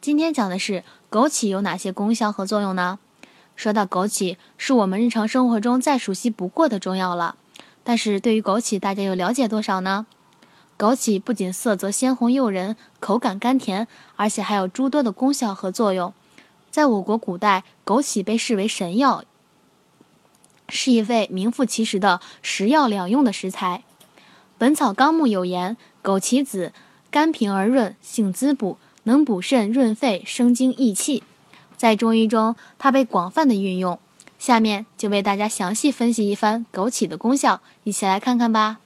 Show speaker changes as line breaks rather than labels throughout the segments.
今天讲的是枸杞有哪些功效和作用呢？说到枸杞，是我们日常生活中再熟悉不过的中药了。但是对于枸杞，大家又了解多少呢？枸杞不仅色泽鲜红诱人，口感甘甜，而且还有诸多的功效和作用。在我国古代，枸杞被视为神药，是一味名副其实的食药两用的食材。《本草纲目》有言：枸杞子，甘平而润，性滋补，能补肾润肺，生津益气。在中医中，它被广泛的运用。下面就为大家详细分析一番枸杞的功效，一起来看看吧。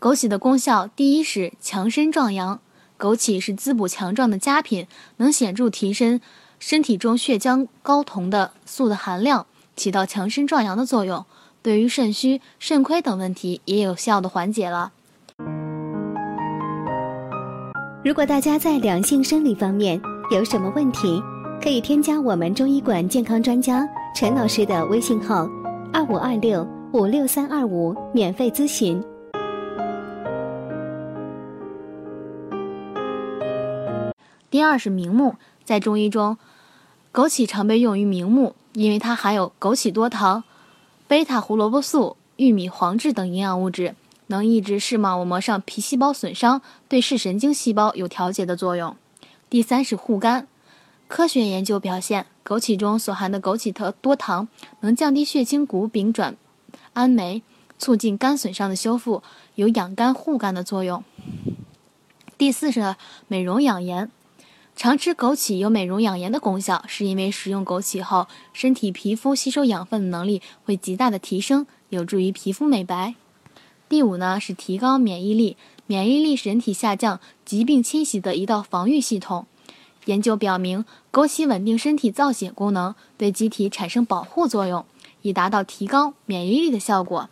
枸杞的功效，第一是强身壮阳。枸杞是滋补强壮的佳品，能显著提升身体中血浆睾酮的素的含量，起到强身壮阳的作用。对于肾虚、肾亏等问题，也有效的缓解了。
如果大家在两性生理方面有什么问题，可以添加我们中医馆健康专家陈老师的微信号：二五二六五六三二五，免费咨询。
第二是明目，在中医中，枸杞常被用于明目，因为它含有枸杞多糖、贝塔胡萝卜素、玉米黄质等营养物质，能抑制视网膜上皮细胞损伤，对视神经细胞有调节的作用。第三是护肝。科学研究表现，枸杞中所含的枸杞特多糖能降低血清谷丙转氨酶，促进肝损伤的修复，有养肝护肝的作用。第四是美容养颜，常吃枸杞有美容养颜的功效，是因为食用枸杞后，身体皮肤吸收养分的能力会极大的提升，有助于皮肤美白。第五呢是提高免疫力，免疫力是人体下降疾病侵袭的一道防御系统。研究表明，枸杞稳定身体造血功能，对机体产生保护作用，以达到提高免疫力的效果。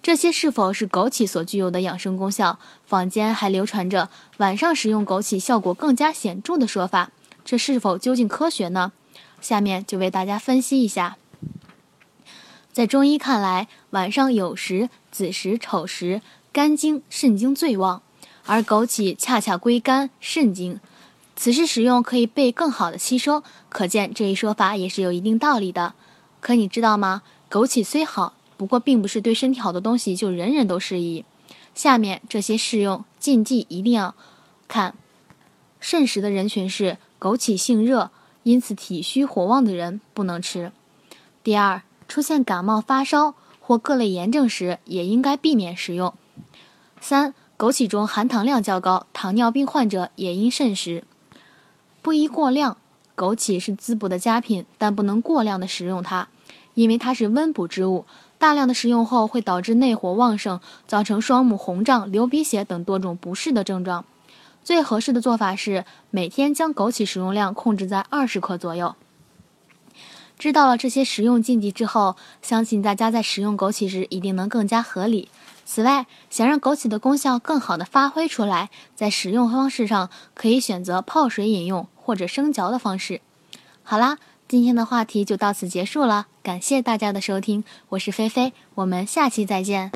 这些是否是枸杞所具有的养生功效？坊间还流传着晚上食用枸杞效果更加显著的说法，这是否究竟科学呢？下面就为大家分析一下。在中医看来，晚上酉时、子时、丑时，肝经、肾经最旺，而枸杞恰恰归肝肾经。此时使用可以被更好的吸收，可见这一说法也是有一定道理的。可你知道吗？枸杞虽好，不过并不是对身体好的东西就人人都适宜。下面这些适用禁忌一定要看。肾实的人群是枸杞性热，因此体虚火旺的人不能吃。第二，出现感冒发烧或各类炎症时，也应该避免食用。三，枸杞中含糖量较高，糖尿病患者也应慎食。不宜过量，枸杞是滋补的佳品，但不能过量的食用它，因为它是温补之物，大量的食用后会导致内火旺盛，造成双目红胀、流鼻血等多种不适的症状。最合适的做法是每天将枸杞食用量控制在二十克左右。知道了这些食用禁忌之后，相信大家在食用枸杞时一定能更加合理。此外，想让枸杞的功效更好的发挥出来，在使用方式上可以选择泡水饮用。或者生嚼的方式。好啦，今天的话题就到此结束了，感谢大家的收听，我是菲菲，我们下期再见。